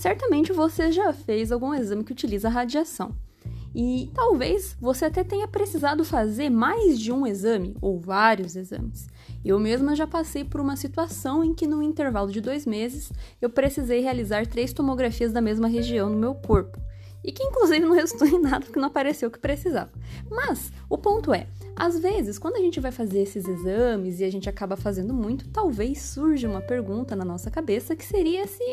Certamente você já fez algum exame que utiliza radiação. E talvez você até tenha precisado fazer mais de um exame ou vários exames. Eu mesma já passei por uma situação em que, no intervalo de dois meses, eu precisei realizar três tomografias da mesma região no meu corpo. E que, inclusive, não resultou em nada porque não apareceu o que precisava. Mas o ponto é: às vezes, quando a gente vai fazer esses exames e a gente acaba fazendo muito, talvez surja uma pergunta na nossa cabeça que seria se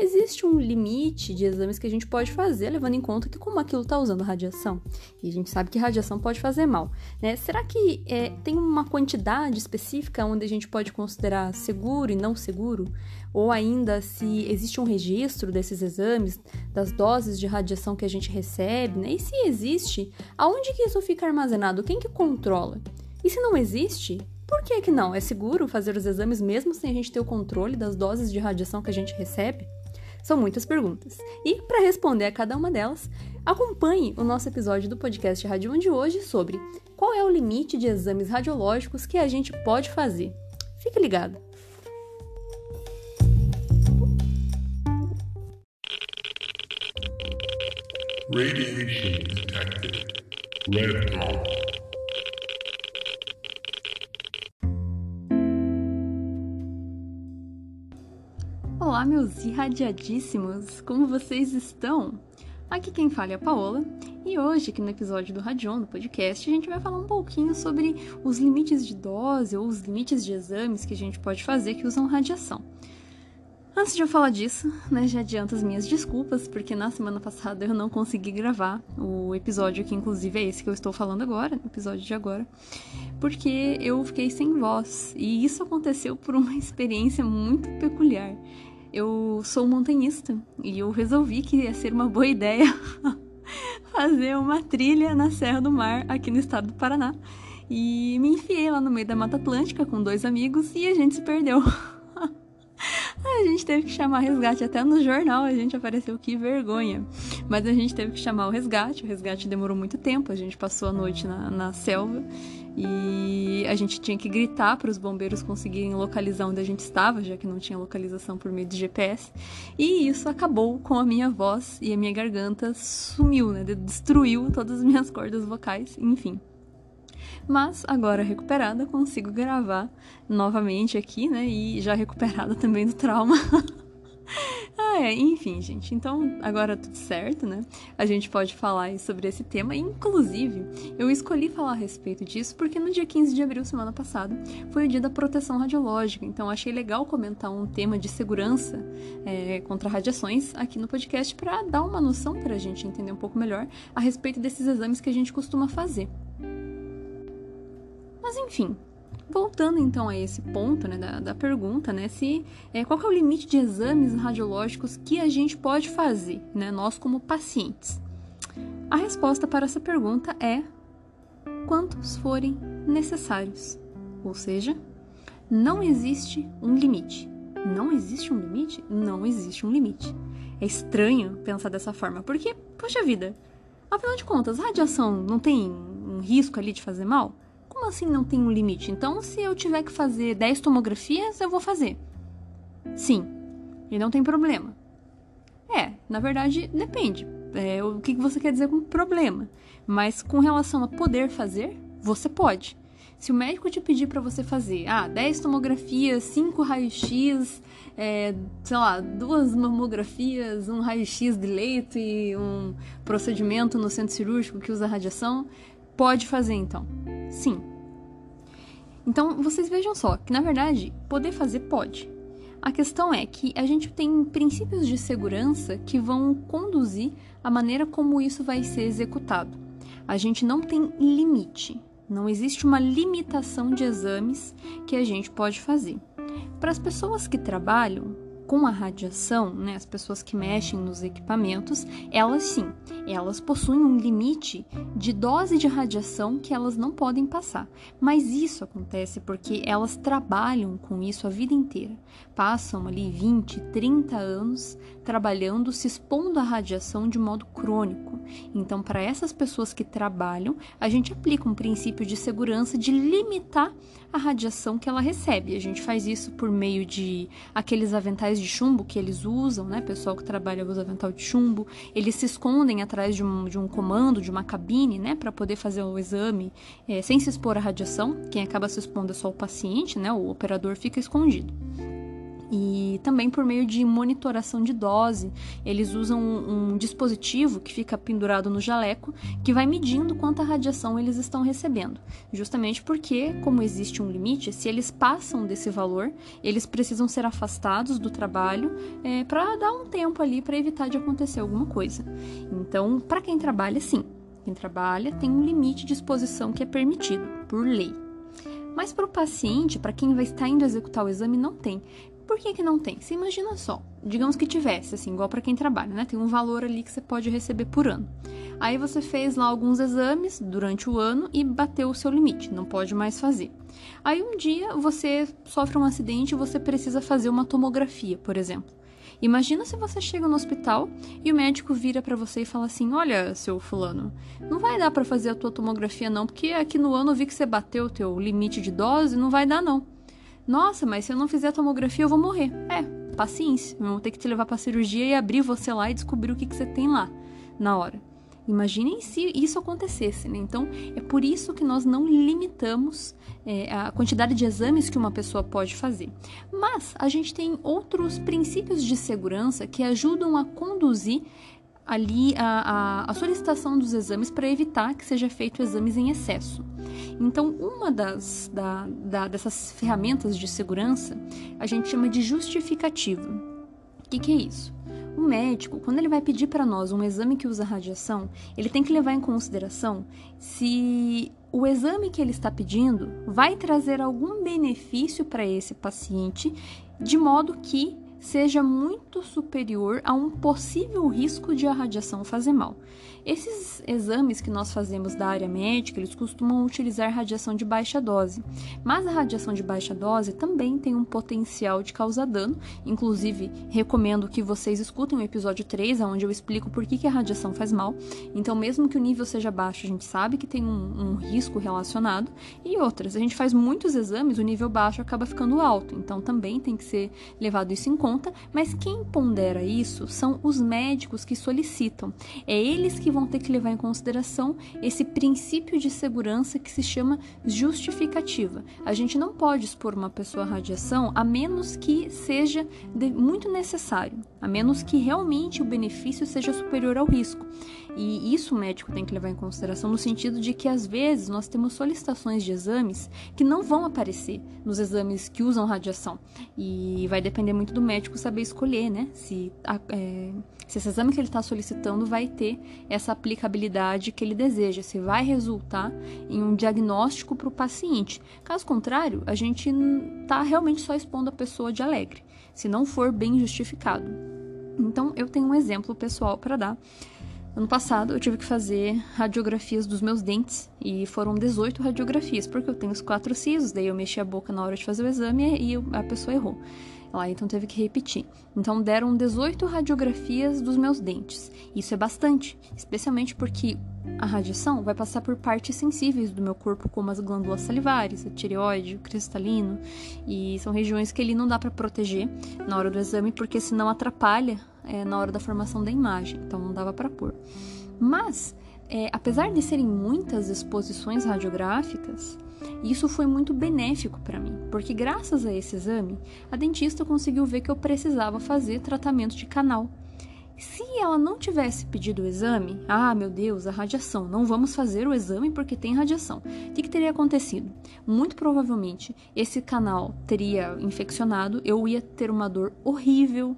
existe um limite de exames que a gente pode fazer, levando em conta que como aquilo está usando radiação, e a gente sabe que radiação pode fazer mal, né? Será que é, tem uma quantidade específica onde a gente pode considerar seguro e não seguro? Ou ainda se existe um registro desses exames, das doses de radiação que a gente recebe, né? E se existe, aonde que isso fica armazenado? Quem que controla? E se não existe, por que que não? É seguro fazer os exames mesmo sem a gente ter o controle das doses de radiação que a gente recebe? São muitas perguntas. E para responder a cada uma delas, acompanhe o nosso episódio do podcast Rádio de hoje sobre qual é o limite de exames radiológicos que a gente pode fazer. Fique ligado! Radiation detected. Red. Olá, meus irradiadíssimos! Como vocês estão? Aqui quem fala é a Paola, e hoje, aqui no episódio do Radion, do podcast, a gente vai falar um pouquinho sobre os limites de dose ou os limites de exames que a gente pode fazer que usam radiação. Antes de eu falar disso, né, já adianto as minhas desculpas, porque na semana passada eu não consegui gravar o episódio que inclusive é esse que eu estou falando agora, o episódio de agora, porque eu fiquei sem voz. E isso aconteceu por uma experiência muito peculiar eu sou montanhista e eu resolvi que ia ser uma boa ideia fazer uma trilha na Serra do Mar aqui no estado do Paraná. E me enfiei lá no meio da Mata Atlântica com dois amigos e a gente se perdeu. a gente teve que chamar resgate, até no jornal a gente apareceu, que vergonha. Mas a gente teve que chamar o resgate, o resgate demorou muito tempo, a gente passou a noite na, na selva e a gente tinha que gritar para os bombeiros conseguirem localizar onde a gente estava, já que não tinha localização por meio de GPS. E isso acabou com a minha voz e a minha garganta sumiu, né? Destruiu todas as minhas cordas vocais, enfim. Mas agora recuperada, consigo gravar novamente aqui, né? E já recuperada também do trauma. Ah, é, enfim, gente. Então, agora tudo certo, né? A gente pode falar sobre esse tema. Inclusive, eu escolhi falar a respeito disso porque no dia 15 de abril, semana passada, foi o dia da proteção radiológica. Então, achei legal comentar um tema de segurança é, contra radiações aqui no podcast para dar uma noção para a gente entender um pouco melhor a respeito desses exames que a gente costuma fazer. Mas, enfim, Voltando então a esse ponto né, da, da pergunta, né, se, é, qual é o limite de exames radiológicos que a gente pode fazer, né, nós como pacientes? A resposta para essa pergunta é quantos forem necessários. Ou seja, não existe um limite. Não existe um limite? Não existe um limite. É estranho pensar dessa forma, porque, poxa vida, afinal de contas, a radiação não tem um risco ali de fazer mal? Como assim não tem um limite? Então, se eu tiver que fazer 10 tomografias, eu vou fazer. Sim, e não tem problema. É, na verdade, depende. É, o que você quer dizer com problema? Mas com relação a poder fazer, você pode. Se o médico te pedir para você fazer, ah, 10 tomografias, 5 raios-x, é, sei lá, duas mamografias, um raio-x de leito e um procedimento no centro cirúrgico que usa radiação, pode fazer então. Sim, então, vocês vejam só que, na verdade, poder fazer pode. A questão é que a gente tem princípios de segurança que vão conduzir a maneira como isso vai ser executado. A gente não tem limite, não existe uma limitação de exames que a gente pode fazer. Para as pessoas que trabalham, com a radiação, né, as pessoas que mexem nos equipamentos, elas sim, elas possuem um limite de dose de radiação que elas não podem passar. Mas isso acontece porque elas trabalham com isso a vida inteira. Passam ali 20, 30 anos trabalhando, se expondo à radiação de modo crônico. Então, para essas pessoas que trabalham, a gente aplica um princípio de segurança de limitar a radiação que ela recebe. A gente faz isso por meio de aqueles aventais de chumbo que eles usam, né? Pessoal que trabalha usa avental de chumbo. Eles se escondem atrás de um, de um comando, de uma cabine, né? Para poder fazer o exame é, sem se expor à radiação. Quem acaba se expondo é só o paciente, né? O operador fica escondido e também por meio de monitoração de dose. Eles usam um, um, dispositivo que fica pendurado no jaleco que vai medindo quanta radiação eles estão recebendo. Justamente porque, como existe um limite, se eles passam desse valor, eles precisam ser afastados do trabalho é, para dar um tempo ali para evitar de acontecer alguma coisa. Então, para quem trabalha, sim. Quem trabalha tem um limite de exposição que é permitido por lei. Mas para o paciente, para quem vai estar indo executar o exame, não tem. Por que, que não tem? Você imagina só, digamos que tivesse, assim, igual para quem trabalha, né? Tem um valor ali que você pode receber por ano. Aí você fez lá alguns exames durante o ano e bateu o seu limite, não pode mais fazer. Aí um dia você sofre um acidente e você precisa fazer uma tomografia, por exemplo. Imagina se você chega no hospital e o médico vira para você e fala assim: "Olha, seu fulano, não vai dar para fazer a tua tomografia não, porque aqui no ano eu vi que você bateu o teu limite de dose, não vai dar não". Nossa, mas se eu não fizer a tomografia, eu vou morrer. É, paciência. Vão ter que te levar pra cirurgia e abrir você lá e descobrir o que, que você tem lá na hora. Imaginem se isso acontecesse, né? Então, é por isso que nós não limitamos é, a quantidade de exames que uma pessoa pode fazer. Mas a gente tem outros princípios de segurança que ajudam a conduzir ali a, a, a solicitação dos exames para evitar que seja feito exames em excesso. Então, uma das da, da, dessas ferramentas de segurança a gente chama de justificativa. O que, que é isso? O médico, quando ele vai pedir para nós um exame que usa radiação, ele tem que levar em consideração se o exame que ele está pedindo vai trazer algum benefício para esse paciente, de modo que seja muito superior a um possível risco de a radiação fazer mal. Esses exames que nós fazemos da área médica, eles costumam utilizar radiação de baixa dose, mas a radiação de baixa dose também tem um potencial de causar dano. Inclusive, recomendo que vocês escutem o episódio 3, onde eu explico por que, que a radiação faz mal. Então, mesmo que o nível seja baixo, a gente sabe que tem um, um risco relacionado. E outras, a gente faz muitos exames, o nível baixo acaba ficando alto, então também tem que ser levado isso em conta conta, mas quem pondera isso são os médicos que solicitam. É eles que vão ter que levar em consideração esse princípio de segurança que se chama justificativa. A gente não pode expor uma pessoa à radiação a menos que seja muito necessário, a menos que realmente o benefício seja superior ao risco. E isso o médico tem que levar em consideração no sentido de que às vezes nós temos solicitações de exames que não vão aparecer nos exames que usam radiação. E vai depender muito do médico saber escolher, né? Se, é, se esse exame que ele está solicitando vai ter essa aplicabilidade que ele deseja, se vai resultar em um diagnóstico para o paciente. Caso contrário, a gente está realmente só expondo a pessoa de alegre, se não for bem justificado. Então, eu tenho um exemplo pessoal para dar Ano passado eu tive que fazer radiografias dos meus dentes e foram 18 radiografias, porque eu tenho os quatro sisos, daí eu mexi a boca na hora de fazer o exame e a pessoa errou. Lá, então teve que repetir. Então deram 18 radiografias dos meus dentes. Isso é bastante, especialmente porque a radiação vai passar por partes sensíveis do meu corpo, como as glândulas salivares, a tireoide, o cristalino, e são regiões que ele não dá para proteger na hora do exame, porque senão atrapalha é, na hora da formação da imagem, então não dava para pôr. Mas, é, apesar de serem muitas exposições radiográficas, isso foi muito benéfico para mim, porque graças a esse exame, a dentista conseguiu ver que eu precisava fazer tratamento de canal. Se ela não tivesse pedido o exame, ah, meu Deus, a radiação, não vamos fazer o exame porque tem radiação. O que, que teria acontecido? Muito provavelmente esse canal teria infeccionado, eu ia ter uma dor horrível,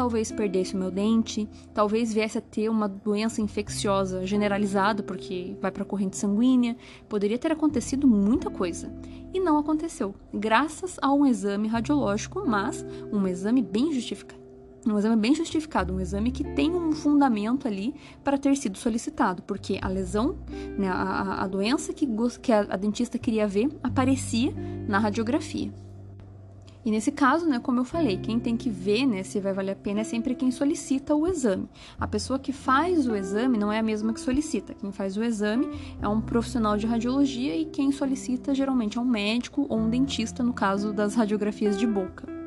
talvez perdesse o meu dente, talvez viesse a ter uma doença infecciosa generalizada porque vai para a corrente sanguínea, poderia ter acontecido muita coisa. E não aconteceu, graças a um exame radiológico, mas um exame bem justificado. Um exame bem justificado, um exame que tem um fundamento ali para ter sido solicitado, porque a lesão, né, a, a doença que, que a, a dentista queria ver aparecia na radiografia. E nesse caso, né, como eu falei, quem tem que ver né, se vai valer a pena é sempre quem solicita o exame. A pessoa que faz o exame não é a mesma que solicita. Quem faz o exame é um profissional de radiologia e quem solicita geralmente é um médico ou um dentista, no caso das radiografias de boca.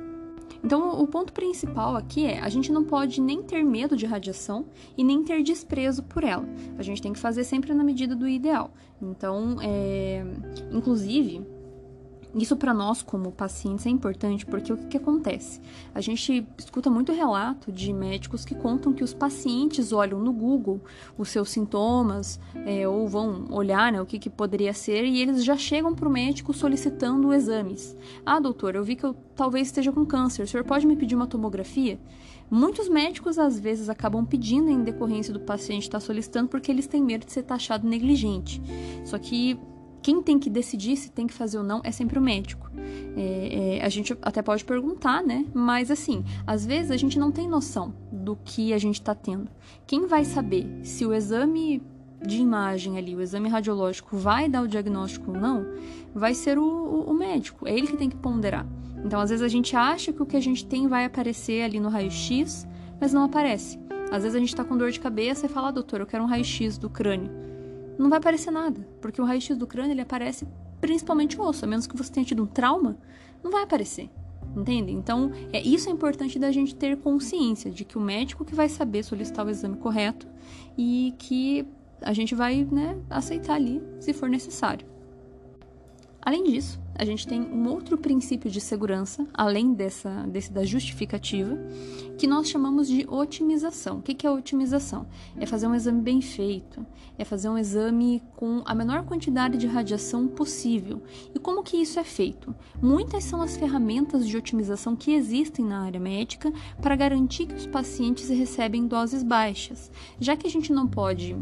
Então, o ponto principal aqui é: a gente não pode nem ter medo de radiação e nem ter desprezo por ela. A gente tem que fazer sempre na medida do ideal. Então, é... inclusive, isso para nós como pacientes é importante porque o que, que, acontece? A gente escuta muito relato de médicos que contam que os pacientes olham no Google os seus sintomas é, ou vão olhar né, o que, que poderia ser e eles já chegam para o médico solicitando exames. Ah, doutor, eu vi que eu talvez esteja com câncer, o senhor pode me pedir uma tomografia? Muitos médicos às vezes acabam pedindo em decorrência do paciente estar solicitando porque eles têm medo de ser taxado negligente. Só que quem tem que decidir se tem que fazer ou não é sempre o médico. É, é, a gente até pode perguntar, né? Mas assim, às vezes a gente não tem noção do que a gente está tendo. Quem vai saber se o exame de imagem ali, o exame radiológico, vai dar o diagnóstico ou não, vai ser o, o, o médico. É ele que tem que ponderar. Então, às vezes a gente acha que o que a gente tem vai aparecer ali no raio-x, mas não aparece. Às vezes a gente está com dor de cabeça e fala, ah, doutor, eu quero um raio-x do crânio não vai aparecer nada, porque o raio-x do crânio ele aparece principalmente osso, a menos que você tenha tido um trauma, não vai aparecer. Entende? Então, é isso é importante da gente ter consciência de que o médico que vai saber solicitar o exame correto e que a gente vai né, aceitar ali se for necessário. Além disso, a gente tem um outro princípio de segurança, além dessa, desse da justificativa, que nós chamamos de otimização. O que é otimização? É fazer um exame bem feito, é fazer um exame com a menor quantidade de radiação possível. E como que isso é feito? Muitas são as ferramentas de otimização que existem na área médica para garantir que os pacientes recebem doses baixas, já que a gente não pode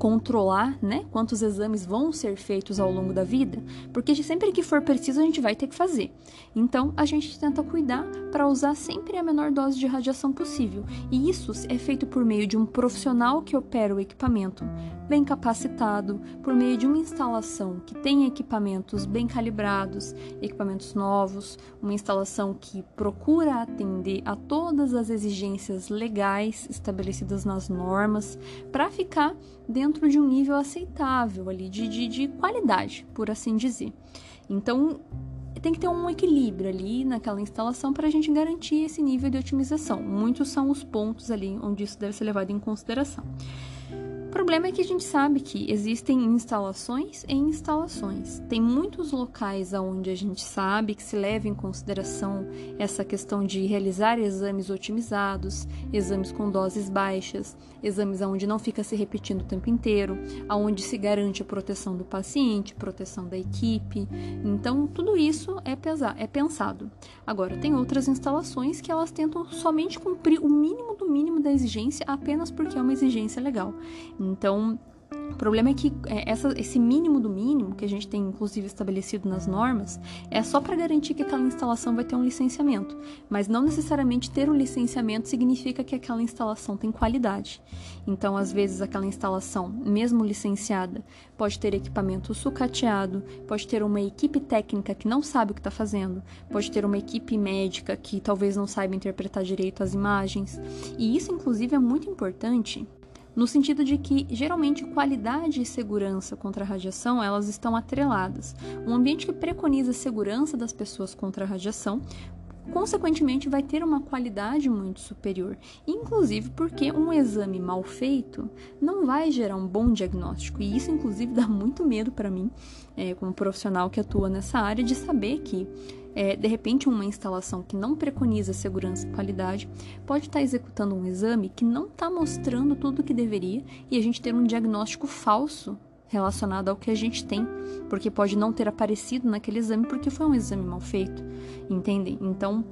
controlar, né, quantos exames vão ser feitos ao longo da vida, porque sempre que for preciso a gente vai ter que fazer. Então, a gente tenta cuidar para usar sempre a menor dose de radiação possível. E isso é feito por meio de um profissional que opera o equipamento bem capacitado, por meio de uma instalação que tem equipamentos bem calibrados, equipamentos novos, uma instalação que procura atender a todas as exigências legais estabelecidas nas normas, para ficar dentro de um nível aceitável ali, de, de, de qualidade, por assim dizer. Então, tem que ter um equilíbrio ali naquela instalação para a gente garantir esse nível de otimização. Muitos são os pontos ali onde isso deve ser levado em consideração. O problema é que a gente sabe que existem instalações e instalações. Tem muitos locais onde a gente sabe que se leva em consideração essa questão de realizar exames otimizados, exames com doses baixas, exames onde não fica se repetindo o tempo inteiro, aonde se garante a proteção do paciente, proteção da equipe. Então, tudo isso é, pesar, é pensado. Agora, tem outras instalações que elas tentam somente cumprir o mínimo do mínimo da exigência apenas porque é uma exigência legal. Então, o problema é que é, essa, esse mínimo do mínimo, que a gente tem inclusive estabelecido nas normas, é só para garantir que aquela instalação vai ter um licenciamento. Mas não necessariamente ter um licenciamento significa que aquela instalação tem qualidade. Então, às vezes, aquela instalação, mesmo licenciada, pode ter equipamento sucateado, pode ter uma equipe técnica que não sabe o que está fazendo, pode ter uma equipe médica que talvez não saiba interpretar direito as imagens. E isso, inclusive, é muito importante no sentido de que geralmente qualidade e segurança contra a radiação elas estão atreladas. Um ambiente que preconiza a segurança das pessoas contra a radiação consequentemente vai ter uma qualidade muito superior, inclusive porque um exame mal feito não vai gerar um bom diagnóstico e isso inclusive dá muito medo para mim, é, como profissional que atua nessa área, de saber que é, de repente uma instalação que não preconiza segurança e qualidade pode estar executando um exame que não está mostrando tudo o que deveria e a gente ter um diagnóstico falso relacionado ao que a gente tem, porque pode não ter aparecido naquele exame porque foi um exame mal feito, entendem? Então,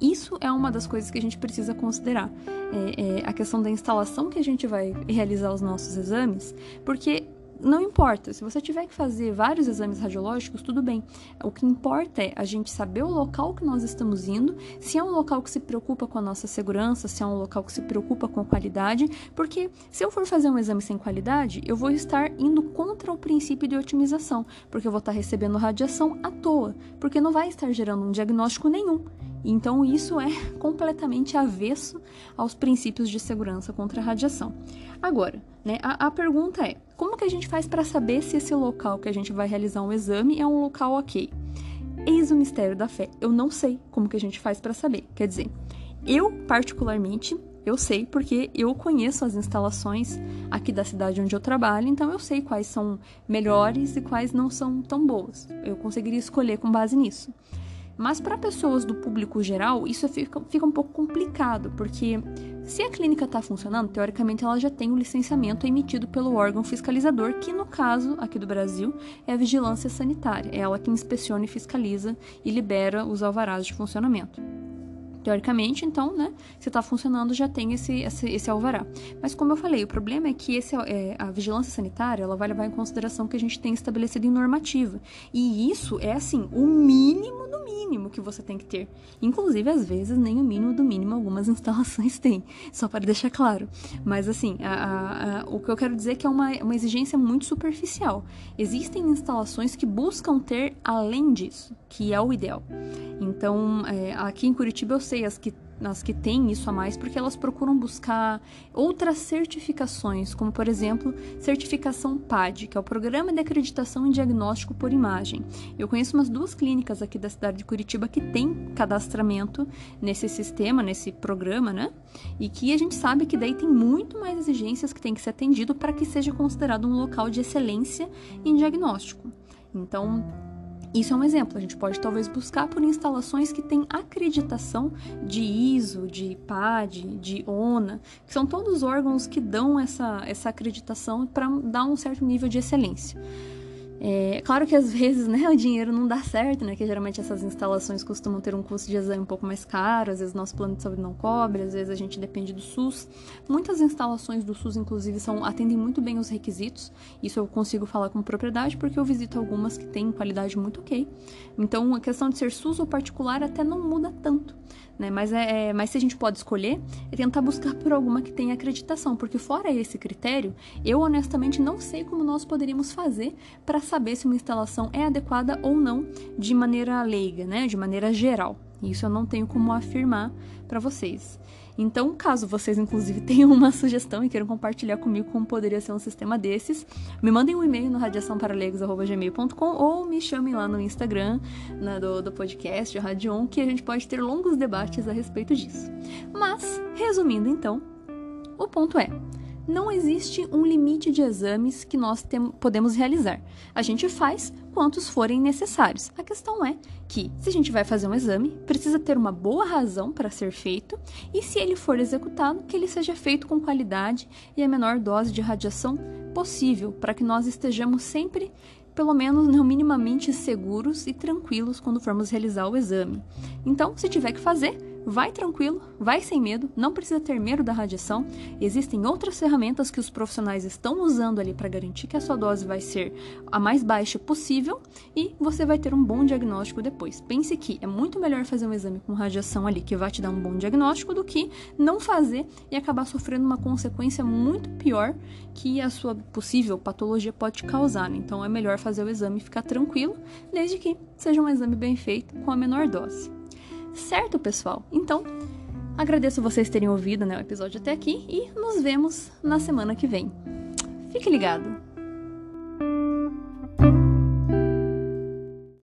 isso é uma das coisas que a gente precisa considerar. É, é a questão da instalação que a gente vai realizar os nossos exames, porque não importa, se você tiver que fazer vários exames radiológicos, tudo bem. O que importa é a gente saber o local que nós estamos indo, se é um local que se preocupa com a nossa segurança, se é um local que se preocupa com a qualidade, porque se eu for fazer um exame sem qualidade, eu vou estar indo contra o princípio de otimização, porque eu vou estar recebendo radiação à toa, porque não vai estar gerando um diagnóstico nenhum. Então, isso é completamente avesso aos princípios de segurança contra a radiação. Agora, né, a, a pergunta é: como que a gente faz para saber se esse local que a gente vai realizar um exame é um local ok? Eis o mistério da fé. Eu não sei como que a gente faz para saber. Quer dizer, eu particularmente eu sei porque eu conheço as instalações aqui da cidade onde eu trabalho, então eu sei quais são melhores e quais não são tão boas. Eu conseguiria escolher com base nisso. Mas para pessoas do público geral, isso fica, fica um pouco complicado, porque se a clínica está funcionando, teoricamente ela já tem o licenciamento emitido pelo órgão fiscalizador, que no caso aqui do Brasil é a Vigilância Sanitária. É ela que inspeciona e fiscaliza e libera os alvarás de funcionamento. Teoricamente, então, né, se está funcionando, já tem esse, esse, esse, alvará. Mas como eu falei, o problema é que esse, é, a vigilância sanitária ela vai levar em consideração que a gente tem estabelecido em normativa. E isso é, assim, o mínimo do mínimo que você tem que ter. Inclusive, às vezes, nem o mínimo do mínimo algumas instalações têm, só para deixar claro. Mas, assim, a, a, a, o que eu quero dizer é que é uma, uma exigência muito superficial. Existem instalações que buscam ter além disso, que é o ideal. Então, é, aqui em Curitiba eu sei sei as que as que têm isso a mais porque elas procuram buscar outras certificações, como por exemplo, certificação PAD, que é o Programa de Acreditação em Diagnóstico por Imagem. Eu conheço umas duas clínicas aqui da cidade de Curitiba que têm cadastramento nesse sistema, nesse programa, né? E que a gente sabe que daí tem muito mais exigências que tem que ser atendido para que seja considerado um local de excelência em diagnóstico. Então, isso é um exemplo. A gente pode talvez buscar por instalações que têm acreditação de ISO, de PAD, de ONA, que são todos órgãos que dão essa, essa acreditação para dar um certo nível de excelência. É claro que às vezes né, o dinheiro não dá certo, né? Que geralmente essas instalações costumam ter um custo de exame um pouco mais caro, às vezes nosso plano de saúde não cobre, às vezes a gente depende do SUS. Muitas instalações do SUS, inclusive, são, atendem muito bem os requisitos. Isso eu consigo falar com propriedade porque eu visito algumas que têm qualidade muito ok. Então a questão de ser SUS ou particular até não muda tanto né? Mas, é, é, mas se a gente pode escolher, é tentar buscar por alguma que tenha acreditação, porque fora esse critério, eu honestamente não sei como nós poderíamos fazer para saber se uma instalação é adequada ou não de maneira leiga, né? De maneira geral. Isso eu não tenho como afirmar para vocês. Então, caso vocês, inclusive, tenham uma sugestão e queiram compartilhar comigo como poderia ser um sistema desses, me mandem um e-mail no radiaçãoparaleigos.gmail.com ou me chamem lá no Instagram na, do, do podcast Radion, que a gente pode ter longos debates a respeito disso. Mas, resumindo então, o ponto é não existe um limite de exames que nós podemos realizar. A gente faz quantos forem necessários. A questão é que, se a gente vai fazer um exame, precisa ter uma boa razão para ser feito e, se ele for executado, que ele seja feito com qualidade e a menor dose de radiação possível, para que nós estejamos sempre pelo menos não minimamente seguros e tranquilos quando formos realizar o exame. Então, se tiver que fazer, Vai tranquilo, vai sem medo, não precisa ter medo da radiação. Existem outras ferramentas que os profissionais estão usando ali para garantir que a sua dose vai ser a mais baixa possível e você vai ter um bom diagnóstico depois. Pense que é muito melhor fazer um exame com radiação ali que vai te dar um bom diagnóstico do que não fazer e acabar sofrendo uma consequência muito pior que a sua possível patologia pode causar. Né? Então é melhor fazer o exame e ficar tranquilo, desde que seja um exame bem feito com a menor dose. Certo, pessoal? Então, agradeço vocês terem ouvido né, o episódio até aqui e nos vemos na semana que vem. Fique ligado!